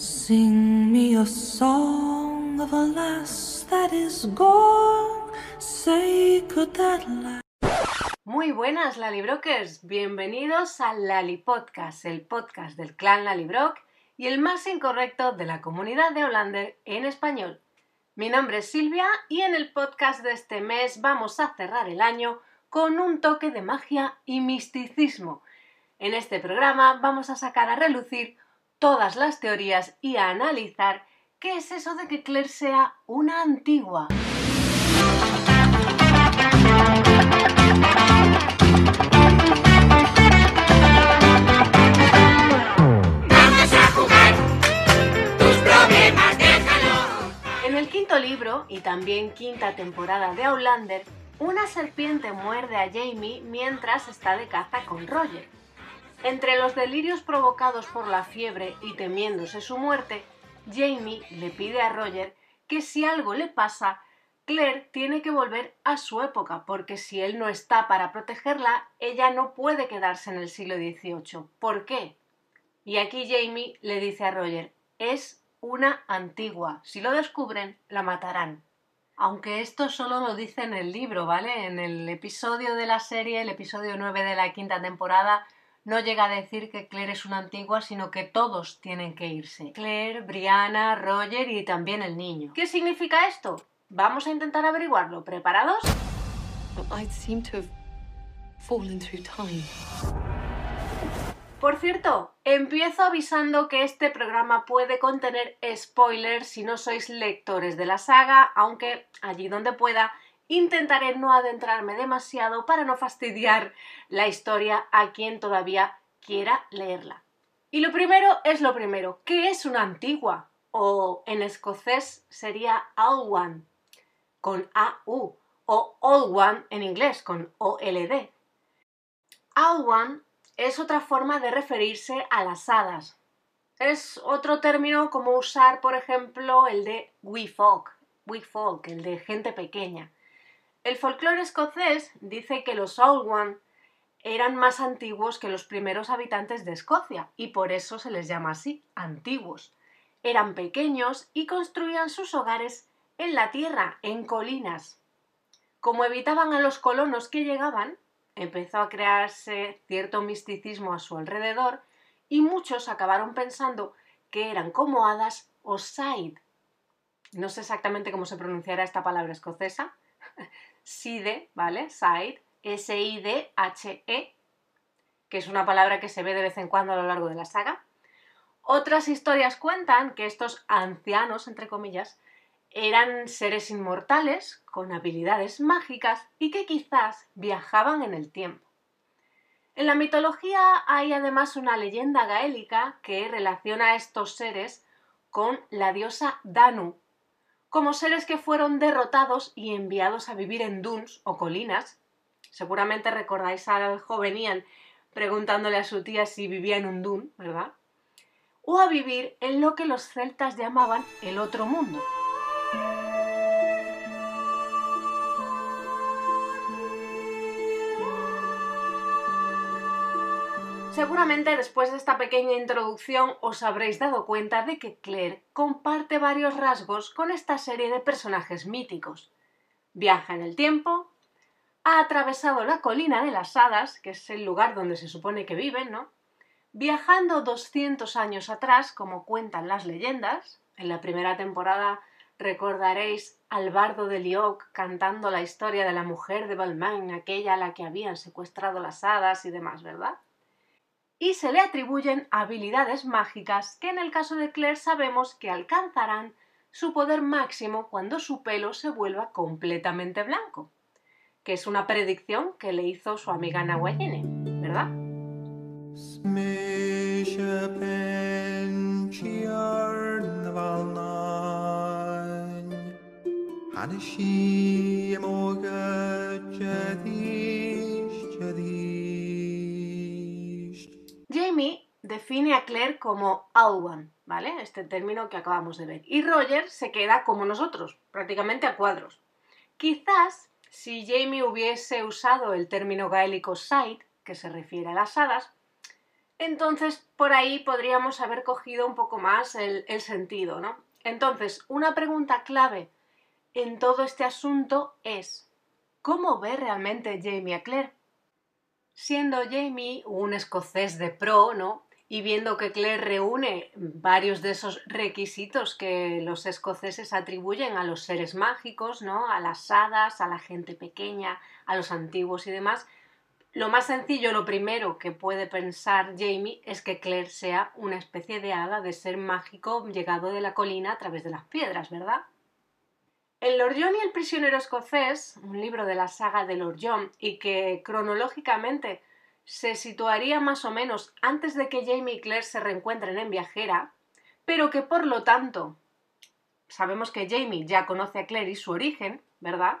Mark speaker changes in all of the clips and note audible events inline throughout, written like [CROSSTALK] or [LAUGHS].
Speaker 1: Sing me a song of a lass that is gone. Say, could that la-
Speaker 2: Muy buenas Lalibrokers, bienvenidos al Lali Podcast, el podcast del clan Lalibrock y el más incorrecto de la comunidad de Hollander en español. Mi nombre es Silvia y en el podcast de este mes vamos a cerrar el año con un toque de magia y misticismo. En este programa vamos a sacar a relucir todas las teorías y a analizar qué es eso de que Claire sea una antigua.
Speaker 3: Vamos a jugar. Tus problemas déjalo.
Speaker 2: En el quinto libro, y también quinta temporada de Outlander, una serpiente muerde a Jamie mientras está de caza con Roger. Entre los delirios provocados por la fiebre y temiéndose su muerte, Jamie le pide a Roger que si algo le pasa, Claire tiene que volver a su época, porque si él no está para protegerla, ella no puede quedarse en el siglo XVIII. ¿Por qué? Y aquí Jamie le dice a Roger, es una antigua. Si lo descubren, la matarán. Aunque esto solo lo dice en el libro, ¿vale? En el episodio de la serie, el episodio 9 de la quinta temporada, no llega a decir que Claire es una antigua, sino que todos tienen que irse. Claire, Brianna, Roger y también el niño. ¿Qué significa esto? Vamos a intentar averiguarlo. ¿Preparados?
Speaker 4: I seem to have fallen through time.
Speaker 2: Por cierto, empiezo avisando que este programa puede contener spoilers si no sois lectores de la saga, aunque allí donde pueda intentaré no adentrarme demasiado para no fastidiar la historia a quien todavía quiera leerla. Y lo primero es lo primero, ¿qué es una antigua? O en escocés sería Old One, con AU, o Old One en inglés, con OLD. Old One es otra forma de referirse a las hadas. Es otro término como usar, por ejemplo, el de wee folk, wee folk, el de gente pequeña. El folclore escocés dice que los Old One eran más antiguos que los primeros habitantes de Escocia y por eso se les llama así, antiguos. Eran pequeños y construían sus hogares en la tierra, en colinas. Como evitaban a los colonos que llegaban, empezó a crearse cierto misticismo a su alrededor y muchos acabaron pensando que eran como hadas o Said. No sé exactamente cómo se pronunciará esta palabra escocesa. Side, ¿vale? Said, S-I-D-H-E, que es una palabra que se ve de vez en cuando a lo largo de la saga. Otras historias cuentan que estos ancianos, entre comillas, eran seres inmortales con habilidades mágicas y que quizás viajaban en el tiempo. En la mitología hay además una leyenda gaélica que relaciona a estos seres con la diosa Danu, como seres que fueron derrotados y enviados a vivir en duns o colinas. Seguramente recordáis al joven Ian preguntándole a su tía si vivía en un dun, ¿verdad? O a vivir en lo que los celtas llamaban el otro mundo. Seguramente después de esta pequeña introducción os habréis dado cuenta de que Claire comparte varios rasgos con esta serie de personajes míticos. Viaja en el tiempo, ha atravesado la colina de las hadas, que es el lugar donde se supone que viven, ¿no? Viajando 200 años atrás, como cuentan las leyendas, en la primera temporada recordaréis al bardo de Lioc cantando la historia de la mujer de Balmain, aquella a la que habían secuestrado las hadas y demás, ¿verdad? Y se le atribuyen habilidades mágicas que en el caso de Claire sabemos que alcanzarán su poder máximo cuando su pelo se vuelva completamente blanco, que es una predicción que le hizo su amiga Nawayene, ¿verdad? Define a Claire como Alwan, ¿vale? Este término que acabamos de ver. Y Roger se queda como nosotros, prácticamente a cuadros. Quizás si Jamie hubiese usado el término gaélico Side, que se refiere a las hadas, Entonces, por ahí podríamos haber cogido un poco más el, el sentido, ¿no? Entonces, una pregunta clave en todo este asunto es, ¿cómo ve realmente Jamie a Claire? Siendo Jamie un escocés de pro, ¿no? Y viendo que Claire reúne varios de esos requisitos que los escoceses atribuyen a los seres mágicos, ¿no? A las hadas, a la gente pequeña, a los antiguos y demás, lo más sencillo, lo primero que puede pensar Jamie es que Claire sea una especie de hada de ser mágico llegado de la colina a través de las piedras, ¿verdad? El Lord John y el prisionero escocés, un libro de la saga de Lord John y que cronológicamente se situaría más o menos antes de que Jamie y Claire se reencuentren en Viajera, pero que por lo tanto sabemos que Jamie ya conoce a Claire y su origen, ¿verdad?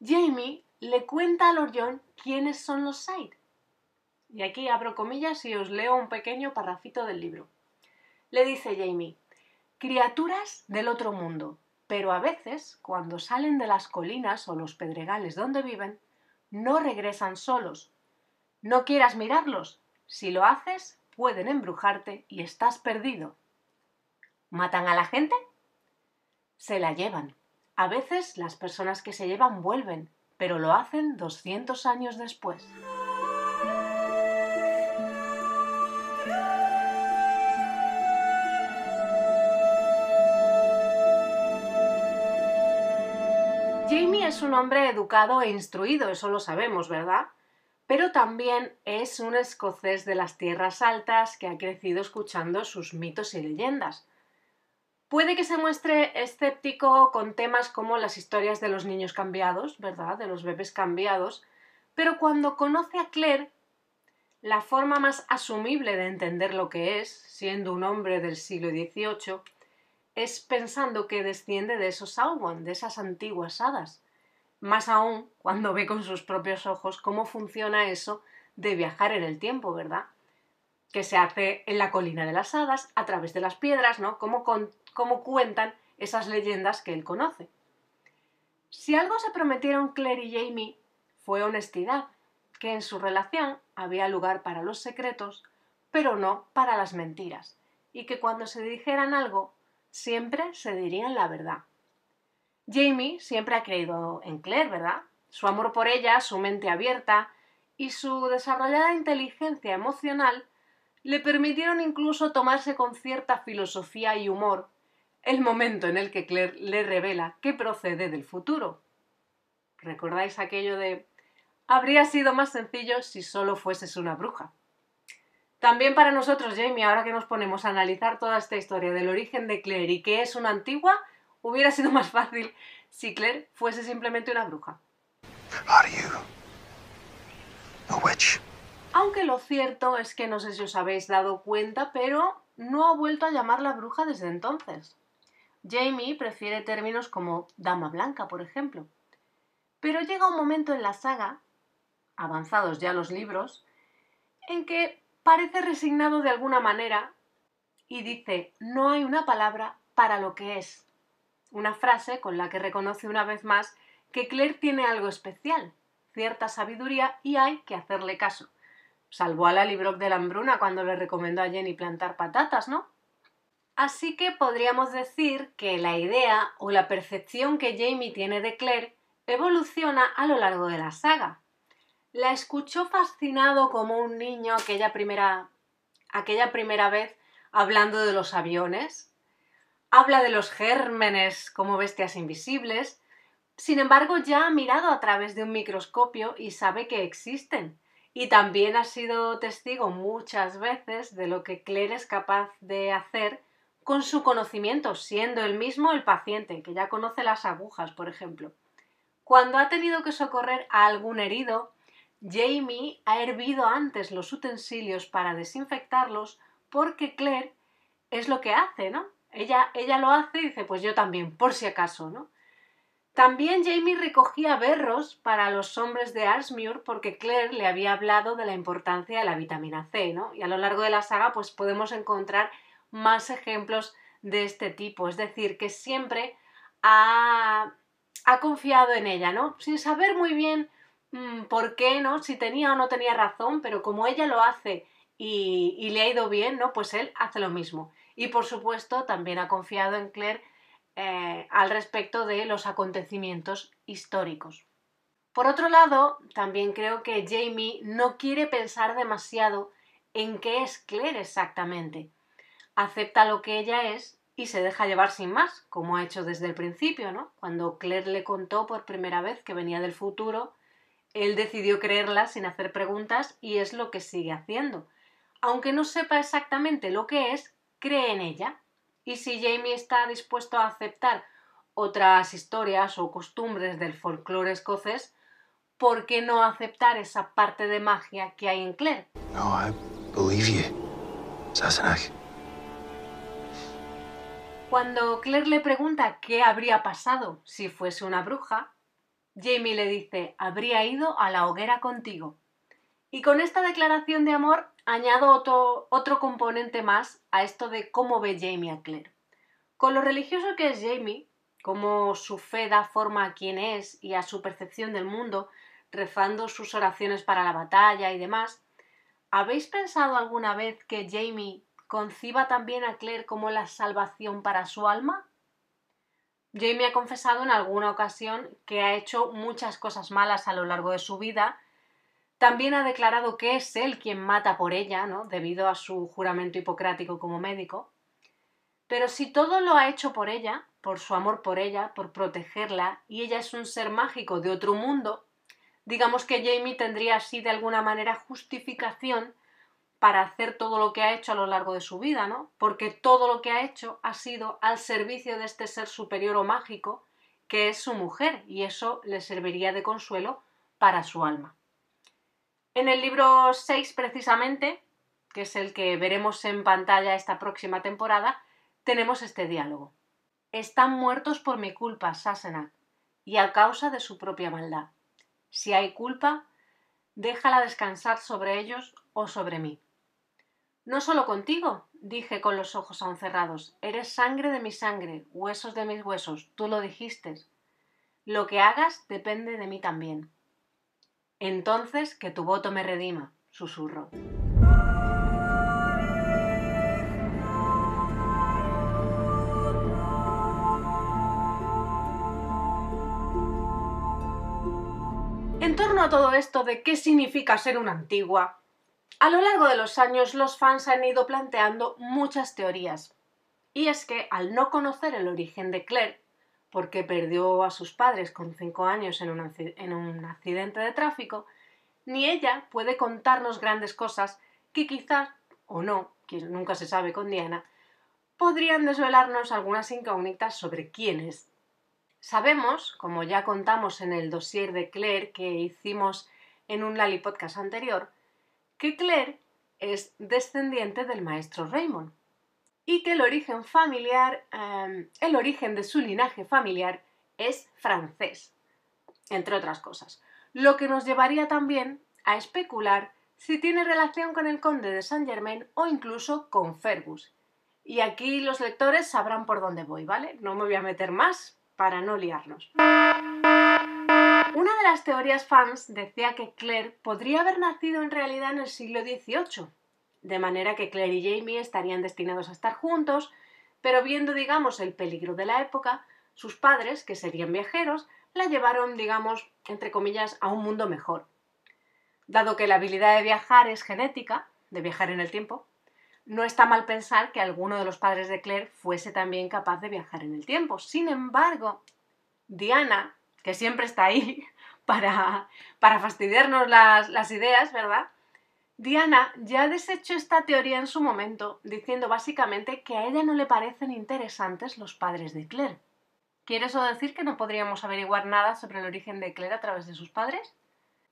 Speaker 2: Jamie le cuenta a Lord John quiénes son los Side. Y aquí abro comillas y os leo un pequeño parrafito del libro. Le dice Jamie, criaturas del otro mundo, pero a veces, cuando salen de las colinas o los pedregales donde viven, no regresan solos. No quieras mirarlos. Si lo haces, pueden embrujarte y estás perdido. ¿Matan a la gente? Se la llevan. A veces las personas que se llevan vuelven, pero lo hacen 200 años después. Jamie es un hombre educado e instruido, eso lo sabemos, ¿verdad? Pero también es un escocés de las tierras altas que ha crecido escuchando sus mitos y leyendas. Puede que se muestre escéptico con temas como las historias de los niños cambiados, ¿verdad? De los bebés cambiados, pero cuando conoce a Claire, la forma más asumible de entender lo que es, siendo un hombre del siglo XVIII, es pensando que desciende de esos Sauron, de esas antiguas hadas. Más aún cuando ve con sus propios ojos cómo funciona eso de viajar en el tiempo, ¿verdad? Que se hace en la colina de las hadas, a través de las piedras, ¿no? Cómo, con, cómo cuentan esas leyendas que él conoce. Si algo se prometieron Claire y Jamie fue honestidad, que en su relación había lugar para los secretos, pero no para las mentiras, y que cuando se dijeran algo siempre se dirían la verdad. Jamie siempre ha creído en Claire, ¿verdad? Su amor por ella, su mente abierta y su desarrollada inteligencia emocional le permitieron incluso tomarse con cierta filosofía y humor el momento en el que Claire le revela que procede del futuro. ¿Recordáis aquello de habría sido más sencillo si solo fueses una bruja? También para nosotros, Jamie, ahora que nos ponemos a analizar toda esta historia del origen de Claire y que es una antigua, hubiera sido más fácil si Claire fuese simplemente una bruja. Aunque lo cierto es que no sé si os habéis dado cuenta, pero no ha vuelto a llamarla bruja desde entonces. Jamie prefiere términos como dama blanca, por ejemplo. Pero llega un momento en la saga, avanzados ya los libros, en que parece resignado de alguna manera y dice, no hay una palabra para lo que es. Una frase con la que reconoce una vez más que Claire tiene algo especial, cierta sabiduría y hay que hacerle caso. Salvó a la Librock de la hambruna cuando le recomendó a Jenny plantar patatas, ¿no? Así que podríamos decir que la idea o la percepción que Jamie tiene de Claire evoluciona a lo largo de la saga. La escuchó fascinado como un niño aquella primera, aquella primera vez hablando de los aviones. Habla de los gérmenes como bestias invisibles. Sin embargo, ya ha mirado a través de un microscopio y sabe que existen. Y también ha sido testigo muchas veces de lo que Claire es capaz de hacer con su conocimiento, siendo él mismo el paciente, que ya conoce las agujas, por ejemplo. Cuando ha tenido que socorrer a algún herido, Jamie ha hervido antes los utensilios para desinfectarlos porque Claire es lo que hace, ¿no? Ella, ella lo hace y dice, pues yo también, por si acaso, ¿no? También Jamie recogía berros para los hombres de Arsmuir porque Claire le había hablado de la importancia de la vitamina C, ¿no? Y a lo largo de la saga pues podemos encontrar más ejemplos de este tipo. Es decir, que siempre ha, ha confiado en ella, ¿no? Sin saber muy bien mmm, por qué, ¿no? Si tenía o no tenía razón, pero como ella lo hace y, y le ha ido bien, ¿no? Pues él hace lo mismo. Y por supuesto también ha confiado en Claire eh, al respecto de los acontecimientos históricos. Por otro lado, también creo que Jamie no quiere pensar demasiado en qué es Claire exactamente. Acepta lo que ella es y se deja llevar sin más, como ha hecho desde el principio, ¿no? Cuando Claire le contó por primera vez que venía del futuro, él decidió creerla sin hacer preguntas y es lo que sigue haciendo. Aunque no sepa exactamente lo que es, cree en ella. Y si Jamie está dispuesto a aceptar otras historias o costumbres del folclore escocés, ¿por qué no aceptar esa parte de magia que hay en Claire?
Speaker 5: No, I believe you, Sassenach.
Speaker 2: Cuando Claire le pregunta qué habría pasado si fuese una bruja, Jamie le dice, habría ido a la hoguera contigo. Y con esta declaración de amor añado otro, componente más a esto de cómo ve Jamie a Claire. Con lo religioso que es Jamie, cómo su fe da forma a quien es y a su percepción del mundo, rezando sus oraciones para la batalla y demás, ¿habéis pensado alguna vez que Jamie conciba también a Claire como la salvación para su alma? Jamie ha confesado en alguna ocasión que ha hecho muchas cosas malas a lo largo de su vida también ha declarado que es él quien mata por ella, ¿no? debido a su juramento hipocrático como médico. Pero si todo lo ha hecho por ella, por su amor por ella, por protegerla, y ella es un ser mágico de otro mundo, digamos que Jamie tendría así de alguna manera justificación para hacer todo lo que ha hecho a lo largo de su vida, ¿no? Porque todo lo que ha hecho ha sido al servicio de este ser superior o mágico, que es su mujer, y eso le serviría de consuelo para su alma. En el libro 6, precisamente, que es el que veremos en pantalla esta próxima temporada, tenemos este diálogo. Están muertos por mi culpa, Sassenach, y a causa de su propia maldad. Si hay culpa, déjala descansar sobre ellos o sobre mí. No solo contigo, dije con los ojos aún cerrados, eres sangre de mi sangre, huesos de mis huesos, tú lo dijiste. Lo que hagas depende de mí también. Entonces que tu voto me redima, susurró. En torno a todo esto de qué significa ser una antigua, a lo largo de los años los fans han ido planteando muchas teorías. Y es que al no conocer el origen de Claire, porque perdió a sus padres con cinco años en un, en un accidente de tráfico, ni ella puede contarnos grandes cosas que quizás, o no, que nunca se sabe con Diana, podrían desvelarnos algunas incógnitas sobre quién es. Sabemos, como ya contamos en el dossier de Claire que hicimos en un Lali podcast anterior, que Claire es descendiente del maestro Raymond y que el origen familiar, em, el origen de su linaje familiar es francés, entre otras cosas, lo que nos llevaría también a especular si tiene relación con el conde de Saint Germain o incluso con Fergus. Y aquí los lectores sabrán por dónde voy, ¿vale? No me voy a meter más para no liarnos. Una de las teorías fans decía que Claire podría haber nacido en realidad en el siglo XVIII, de manera que Claire y Jamie estarían destinados a estar juntos, pero viendo, digamos, el peligro de la época, sus padres, que serían viajeros, la llevaron, digamos, entre comillas, a un mundo mejor. Dado que la habilidad de viajar es genética, de viajar en el tiempo, no está mal pensar que alguno de los padres de Claire fuese también capaz de viajar en el tiempo. Sin embargo, Diana, que siempre está ahí [LAUGHS] para, para fastidiarnos las, las ideas, ¿verdad? Diana ya ha deshecho esta teoría en su momento, diciendo básicamente que a ella no le parecen interesantes los padres de Claire. ¿Quiere eso decir que no podríamos averiguar nada sobre el origen de Claire a través de sus padres?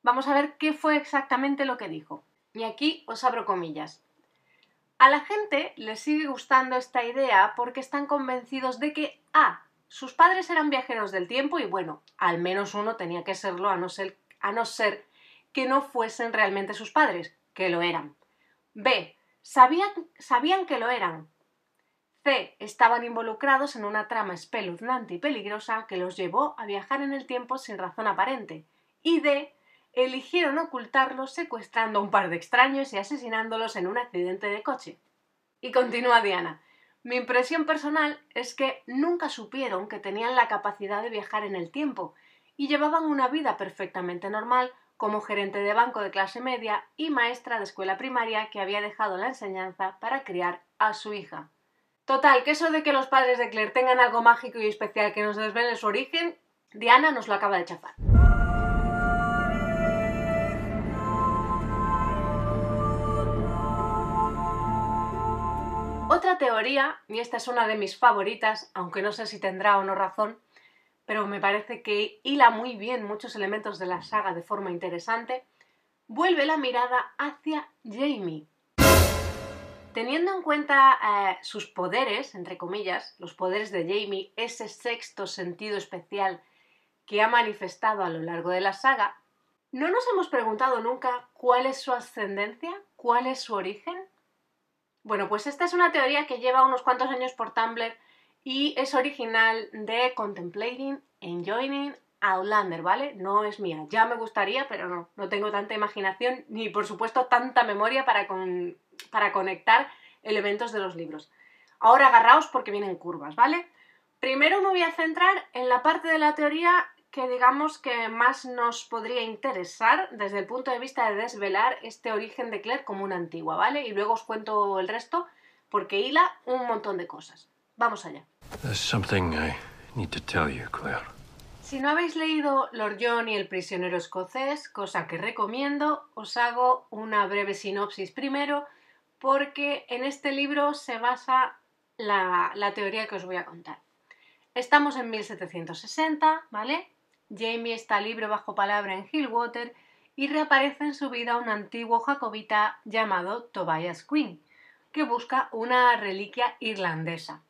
Speaker 2: Vamos a ver qué fue exactamente lo que dijo. Y aquí os abro comillas. A la gente le sigue gustando esta idea porque están convencidos de que A. Sus padres eran viajeros del tiempo y bueno, al menos uno tenía que serlo ser, a no ser que no fuesen realmente sus padres, que lo eran. B. Sabían, sabían que lo eran. C. Estaban involucrados en una trama espeluznante y peligrosa que los llevó a viajar en el tiempo sin razón aparente. Y D. eligieron ocultarlo secuestrando a un par de extraños y asesinándolos en un accidente de coche. Y continúa Diana. Mi impresión personal es que nunca supieron que tenían la capacidad de viajar en el tiempo y llevaban una vida perfectamente normal como gerente de banco de clase media y maestra de escuela primaria que había dejado la enseñanza para criar a su hija. Total, que eso de que los padres de Claire tengan algo mágico y especial que nos desvele su origen, Diana nos lo acaba de chafar. Otra teoría, y esta es una de mis favoritas, aunque no sé si tendrá o no razón, pero me parece que hila muy bien muchos elementos de la saga de forma interesante, vuelve la mirada hacia Jamie. Teniendo en cuenta eh, sus poderes, entre comillas, los poderes de Jamie, ese sexto sentido especial que ha manifestado a lo largo de la saga, ¿no nos hemos preguntado nunca cuál es su ascendencia? ¿Cuál es su origen? Bueno, pues esta es una teoría que lleva unos cuantos años por Tumblr y es original de Contemplating, Enjoying, Outlander, ¿vale? No es mía. Ya me gustaría, pero no, no tengo tanta imaginación ni por supuesto tanta memoria para, para conectar elementos de los libros. Ahora agarraos porque vienen curvas, ¿vale? Primero me voy a centrar en la parte de la teoría que digamos que más nos podría interesar desde el punto de vista de desvelar este origen de Claire como una antigua, ¿vale? Y luego os cuento el resto porque hila un montón de cosas. Vamos allá. Si no habéis leído Lord John y el prisionero escocés, cosa que recomiendo, os hago una breve sinopsis primero porque en este libro se basa la, la teoría que os voy a contar. Estamos en 1760, ¿vale? Jamie está libre bajo palabra en Hillwater y reaparece en su vida un antiguo jacobita llamado Tobias Quinn, que busca una reliquia irlandesa.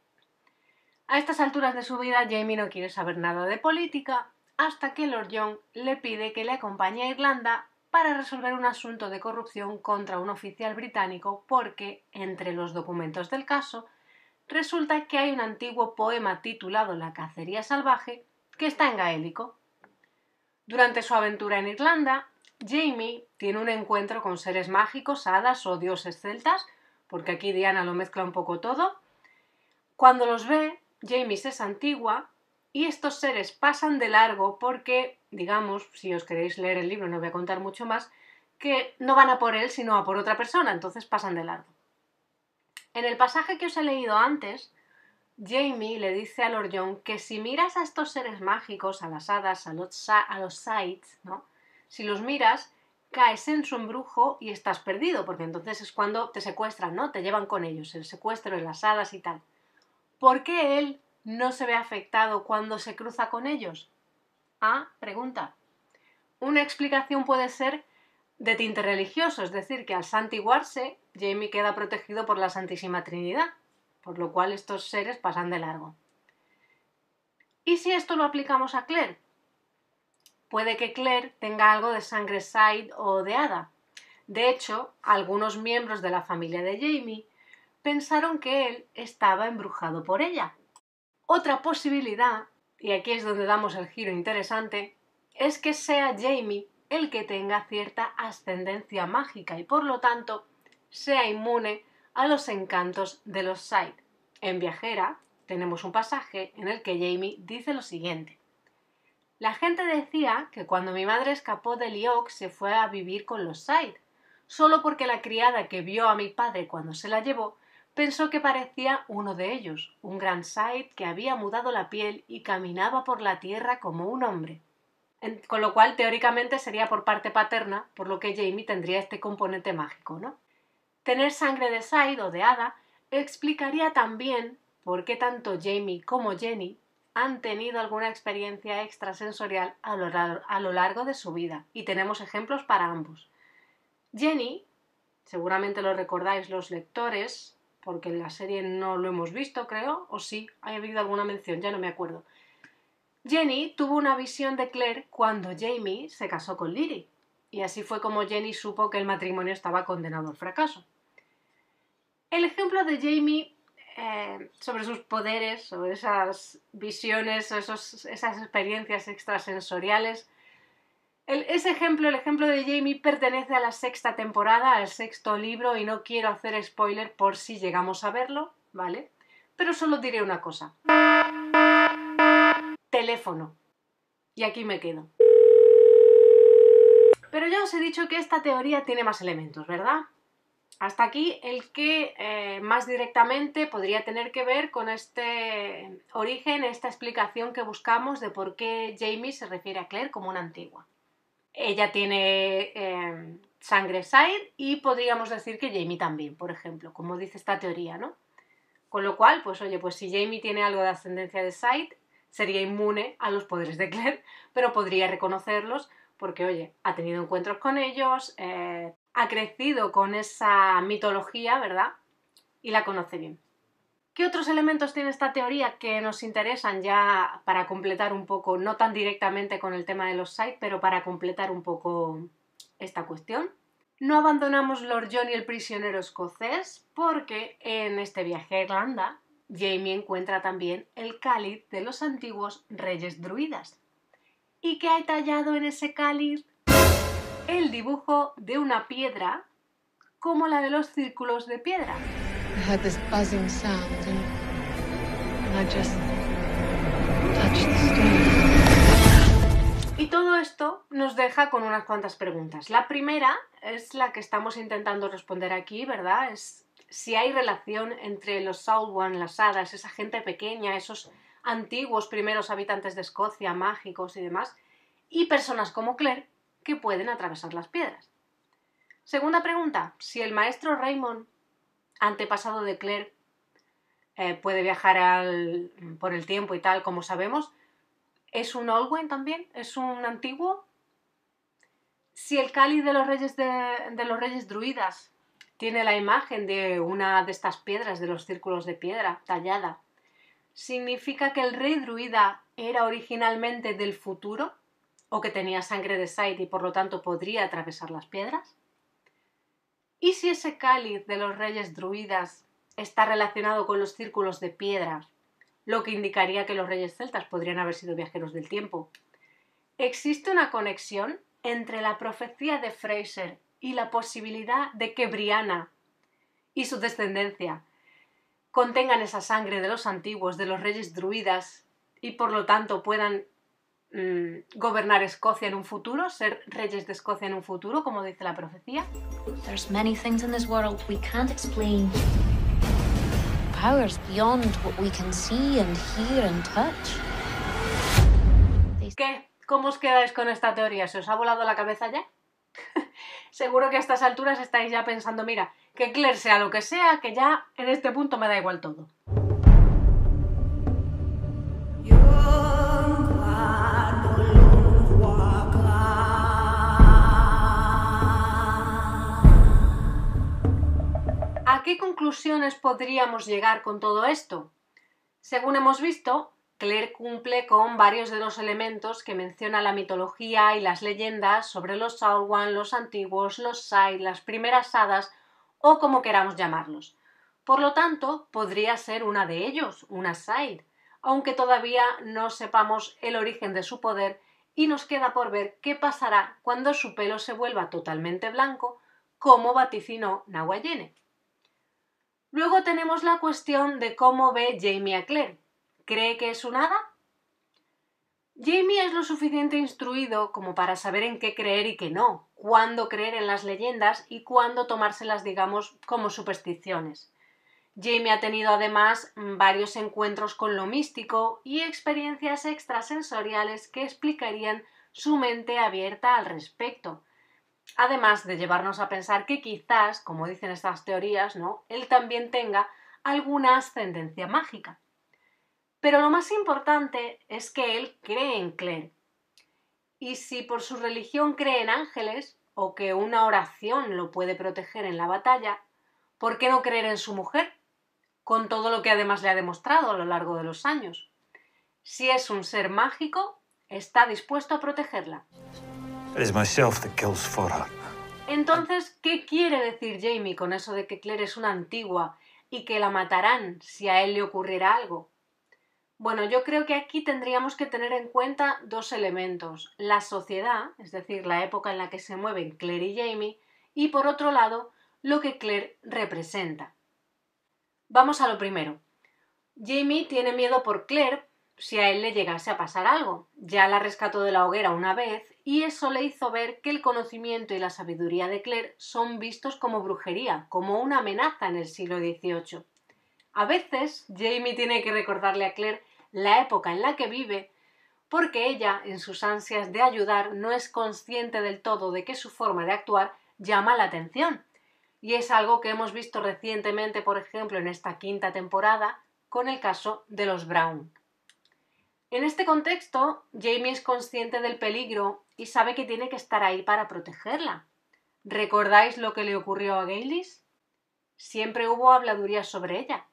Speaker 2: A estas alturas de su vida, Jamie no quiere saber nada de política hasta que Lord John le pide que le acompañe a Irlanda para resolver un asunto de corrupción contra un oficial británico porque, entre los documentos del caso, resulta que hay un antiguo poema titulado La cacería salvaje que está en gaélico. Durante su aventura en Irlanda, Jamie tiene un encuentro con seres mágicos, hadas o dioses celtas, porque aquí Diana lo mezcla un poco todo. Cuando los ve, Jamie se santigua y estos seres pasan de largo porque, digamos, si os queréis leer el libro, no voy a contar mucho más, que no van a por él, sino a por otra persona, entonces pasan de largo. En el pasaje que os he leído antes, Jamie le dice a Lord John que si miras a estos seres mágicos, a las hadas, a los, a sites, ¿no? Si los miras, caes en su embrujo y estás perdido, porque entonces es cuando te secuestran, ¿no? Te llevan con ellos, el secuestro de las hadas y tal. ¿Por qué él no se ve afectado cuando se cruza con ellos? Ah, pregunta. Una explicación puede ser de tinte religioso, es decir, que al santiguarse, Jamie queda protegido por la Santísima Trinidad por lo cual estos seres pasan de largo. ¿Y si esto lo aplicamos a Claire? Puede que Claire tenga algo de sangre Side o de hada. De hecho, algunos miembros de la familia de Jamie pensaron que él estaba embrujado por ella. Otra posibilidad, y aquí es donde damos el giro interesante, es que sea Jamie el que tenga cierta ascendencia mágica y por lo tanto sea inmune a los encantos de los Side. En Viajera tenemos un pasaje en el que Jamie dice lo siguiente. La gente decía que cuando mi madre escapó de Lioc se fue a vivir con los Side, solo porque la criada que vio a mi padre cuando se la llevó pensó que parecía uno de ellos, un gran Side que había mudado la piel y caminaba por la tierra como un hombre. con lo cual, teóricamente sería por parte paterna, por lo que Jamie tendría este componente mágico, ¿no? Tener sangre de Side o de hada explicaría también por qué tanto Jamie como Jenny han tenido alguna experiencia extrasensorial a lo largo de su vida, y tenemos ejemplos para ambos. Jenny, seguramente lo recordáis los lectores, porque en la serie no lo hemos visto, creo, o sí, ha habido alguna mención, ya no me acuerdo. Jenny tuvo una visión de Claire cuando Jamie se casó con Lily, y así fue como Jenny supo que el matrimonio estaba condenado al fracaso. El ejemplo de Jamie eh, sobre sus poderes, o esas visiones, o esas experiencias extrasensoriales, El- ese ejemplo, el ejemplo de Jamie, pertenece a la sexta temporada, al sexto libro, y no quiero hacer spoiler por si llegamos a verlo, ¿vale? Pero solo diré una cosa. Teléfono. Y aquí me quedo. Pero ya os he dicho que esta teoría tiene más elementos, ¿verdad? Hasta aquí el que eh, más directamente podría tener que ver con este origen, esta explicación que buscamos de por qué Jamie se refiere a Claire como una antigua. Ella tiene eh, sangre Side y podríamos decir que Jamie también, por ejemplo, como dice esta teoría, ¿no? Con lo cual, pues oye, pues si Jamie tiene algo de ascendencia de Side, sería inmune a los poderes de Claire, [LAUGHS] pero podría reconocerlos porque, oye, ha tenido encuentros con ellos, eh, ha crecido con esa mitología, ¿verdad? Y la conoce bien. ¿Qué otros elementos tiene esta teoría que nos interesan ya para completar un poco, no tan directamente con el tema de los sites, pero para completar un poco esta cuestión? No abandonamos Lord John y el prisionero escocés porque en este viaje a Irlanda Jamie encuentra también el cáliz de los antiguos reyes druidas. ¿Y qué hay tallado en ese cáliz? El dibujo de una piedra como la de los círculos de piedra. Y todo esto nos deja con unas cuantas preguntas. La primera es la que estamos intentando responder aquí, ¿verdad? Es si hay relación entre los Saulwan, las hadas, esa gente pequeña, esos antiguos primeros habitantes de Escocia, mágicos y demás, y personas como Claire que pueden atravesar las piedras. Segunda pregunta, si el maestro Raymond, antepasado de Claire, eh, puede viajar por el tiempo y tal, como sabemos, ¿Es un Olwen también? ¿Es un antiguo? Si el cáliz de los reyes, de, los reyes druidas tiene la imagen de una de estas piedras, de los círculos de piedra tallada, ¿significa que el rey druida era originalmente del futuro? ¿O que tenía sangre de Said y por lo tanto podría atravesar las piedras? ¿Y si ese cáliz de los reyes druidas está relacionado con los círculos de piedra lo que indicaría que los reyes celtas podrían haber sido viajeros del tiempo. ¿Existe una conexión entre la profecía de Fraser y la posibilidad de que Brianna y su descendencia contengan esa sangre de los antiguos, de los reyes druidas, y por lo tanto puedan mm, gobernar Escocia en un futuro, ser reyes de Escocia en un futuro, como dice la profecía?
Speaker 6: There's many things in this world we can't explain. Powers beyond what we can see and hear and touch.
Speaker 2: ¿Qué? ¿Cómo os quedáis con esta teoría? ¿Se os ha volado la cabeza ya? [LAUGHS] Seguro que a estas alturas estáis ya pensando, mira, que Claire sea lo que sea, que ya en este punto me da igual todo. ¿A qué conclusiones podríamos llegar con todo esto? Según hemos visto, Claire cumple con varios de los elementos que menciona la mitología y las leyendas sobre los Saulwan, los antiguos, los Sai, las primeras hadas o como queramos llamarlos. Por lo tanto, podría ser una de ellos, una Sai, aunque todavía no sepamos el origen de su poder y nos queda por ver qué pasará cuando su pelo se vuelva totalmente blanco, como vaticinó Nawayene. Luego tenemos la cuestión de cómo ve Jamie a Claire. ¿Cree que es un hada? Jamie es lo suficiente instruido como para saber en qué creer y qué no, cuándo creer en las leyendas y cuándo tomárselas, digamos, como supersticiones. Jamie ha tenido además varios encuentros con lo místico y experiencias extrasensoriales que explicarían su mente abierta al respecto. Además de llevarnos a pensar que quizás, como dicen estas teorías, ¿no? él también tenga alguna ascendencia mágica. Pero lo más importante es que él cree en Claire. Y si por su religión cree en ángeles, o que una oración lo puede proteger en la batalla, ¿por qué no creer en su mujer? Con todo lo que además le ha demostrado a lo largo de los años. Si es un ser mágico, está dispuesto a protegerla. Entonces, ¿qué quiere decir Jamie con eso de que Claire es una antigua y que la matarán si a él le ocurriera algo? Bueno, yo creo que aquí tendríamos que tener en cuenta dos elementos. La sociedad, es decir, la época en la que se mueven Claire y Jamie, y por otro lado, lo que Claire representa. Vamos a lo primero. Jamie tiene miedo por Claire si a él le llegase a pasar algo. Ya la rescató de la hoguera una vez y eso le hizo ver que el conocimiento y la sabiduría de Claire son vistos como brujería, como una amenaza en el siglo XVIII. A veces Jamie tiene que recordarle a Claire la época en la que vive porque ella, en sus ansias de ayudar, no es consciente del todo de que su forma de actuar llama la atención. Y es algo que hemos visto recientemente, por ejemplo, en esta quinta temporada, con el caso de los Brown. En este contexto, Jamie es consciente del peligro y sabe que tiene que estar ahí para protegerla. ¿Recordáis lo que le ocurrió a Gaylis? Siempre hubo habladurías sobre ella,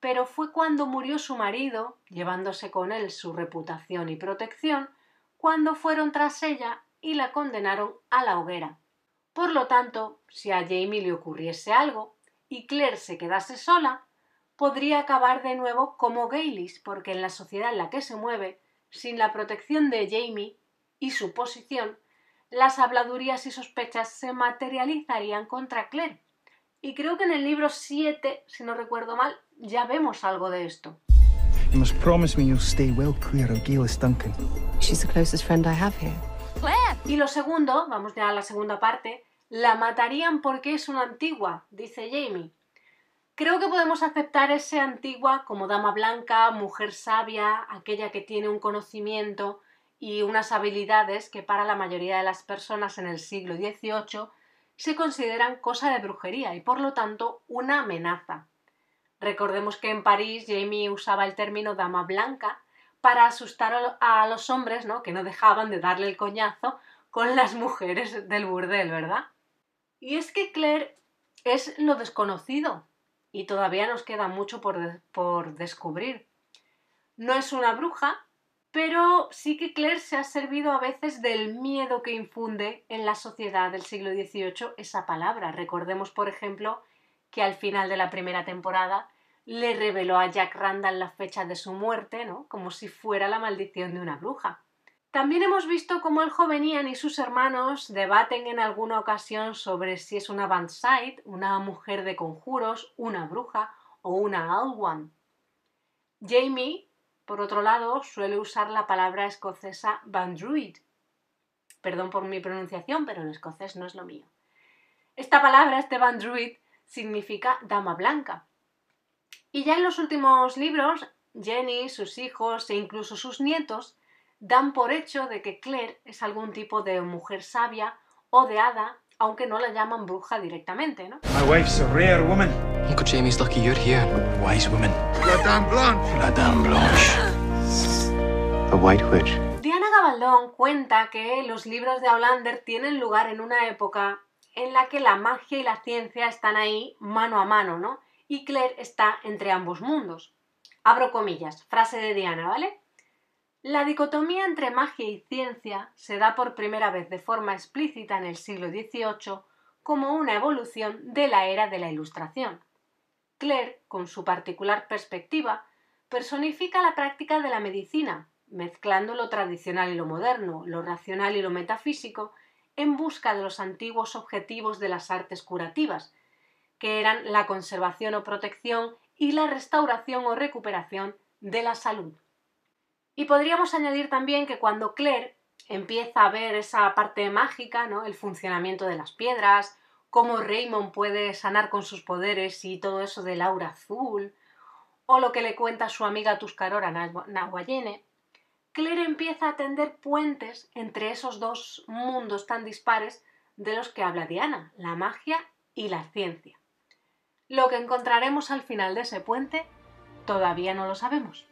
Speaker 2: pero fue cuando murió su marido, llevándose con él su reputación y protección, cuando fueron tras ella y la condenaron a la hoguera. Por lo tanto, si a Jamie le ocurriese algo y Claire se quedase sola, podría acabar de nuevo como Gaylis, porque en la sociedad en la que se mueve, sin la protección de Jamie y su posición, las habladurías y sospechas se materializarían contra Claire. Y creo que en el libro 7, si no recuerdo mal, ya vemos algo de esto.
Speaker 7: You must promise me you'll stay well clear of Gaylis Duncan.
Speaker 4: She's the closest friend I have here.
Speaker 2: Y lo segundo, vamos ya a la segunda parte, la matarían porque es una antigua, dice Jamie. Creo que podemos aceptar ese antigua como dama blanca, mujer sabia, aquella que tiene un conocimiento y unas habilidades que para la mayoría de las personas en el siglo XVIII se consideran cosa de brujería y por lo tanto una amenaza. Recordemos que en París Jamie usaba el término dama blanca para asustar a los hombres, ¿no? que no dejaban de darle el coñazo con las mujeres del burdel, ¿verdad? Y es que Claire es lo desconocido, y todavía nos queda mucho por, por descubrir. No es una bruja, pero sí que Claire se ha servido a veces del miedo que infunde en la sociedad del siglo XVIII esa palabra. Recordemos, por ejemplo, que al final de la primera temporada le reveló a Jack Randall la fecha de su muerte, ¿no? Como si fuera la maldición de una bruja. También hemos visto cómo el joven Ian y sus hermanos debaten en alguna ocasión sobre si es una Banshide, una mujer de conjuros, una bruja o una Old One. Jamie, por otro lado, suele usar la palabra escocesa Bandruid. Perdón por mi pronunciación, pero en escocés no es lo mío. Esta palabra, este Bandruid, significa dama blanca. Y ya en los últimos libros, Jenny, sus hijos e incluso sus nietos dan por hecho de que Claire es algún tipo de mujer sabia o de hada, aunque no la llaman bruja directamente, ¿no?
Speaker 7: My wife's a rare woman.
Speaker 5: Uncle Jamie's lucky you're here. Wise woman.
Speaker 7: La Dame Blanche.
Speaker 5: La Dame Blanche. The White Witch.
Speaker 2: Diana Gabaldón cuenta que los libros de Aulander tienen lugar en una época en la que la magia y la ciencia están ahí mano a mano, ¿no? Y Claire está entre ambos mundos. Abro comillas, frase de Diana, ¿vale? La dicotomía entre magia y ciencia se da por primera vez de forma explícita en el siglo XVIII como una evolución de la era de la Ilustración. Claire, con su particular perspectiva, personifica la práctica de la medicina, mezclando lo tradicional y lo moderno, lo racional y lo metafísico, en busca de los antiguos objetivos de las artes curativas, que eran la conservación o protección y la restauración o recuperación de la salud. Y podríamos añadir también que cuando Claire empieza a ver esa parte mágica, ¿no? el funcionamiento de las piedras, cómo Raymond puede sanar con sus poderes y todo eso del aura azul, o lo que le cuenta su amiga Tuscarora Nahuayene, Claire empieza a tender puentes entre esos dos mundos tan dispares de los que habla Diana, la magia y la ciencia. Lo que encontraremos al final de ese puente todavía no lo sabemos.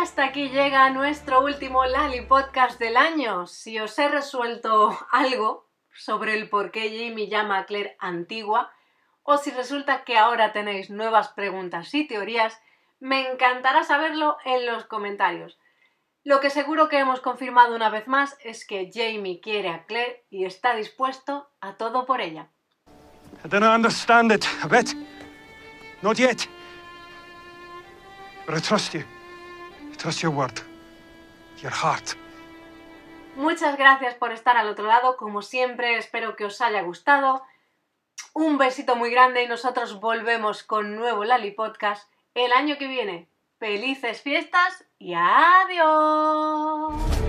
Speaker 2: Hasta aquí llega nuestro último Lali Podcast del año. Si os he resuelto algo sobre el por qué Jamie llama a Claire antigua, o si resulta que ahora tenéis nuevas preguntas y teorías, Me encantará saberlo en los comentarios. Lo que seguro que hemos confirmado una vez más es que Jamie quiere a Claire y está dispuesto a todo por ella.
Speaker 8: I don't understand it a bit. Not yet. But I trust you.
Speaker 2: Muchas gracias por estar al otro lado, como siempre, espero que os haya gustado. Un besito muy grande y nosotros volvemos con nuevo Lali Podcast el año que viene. Felices fiestas y adiós.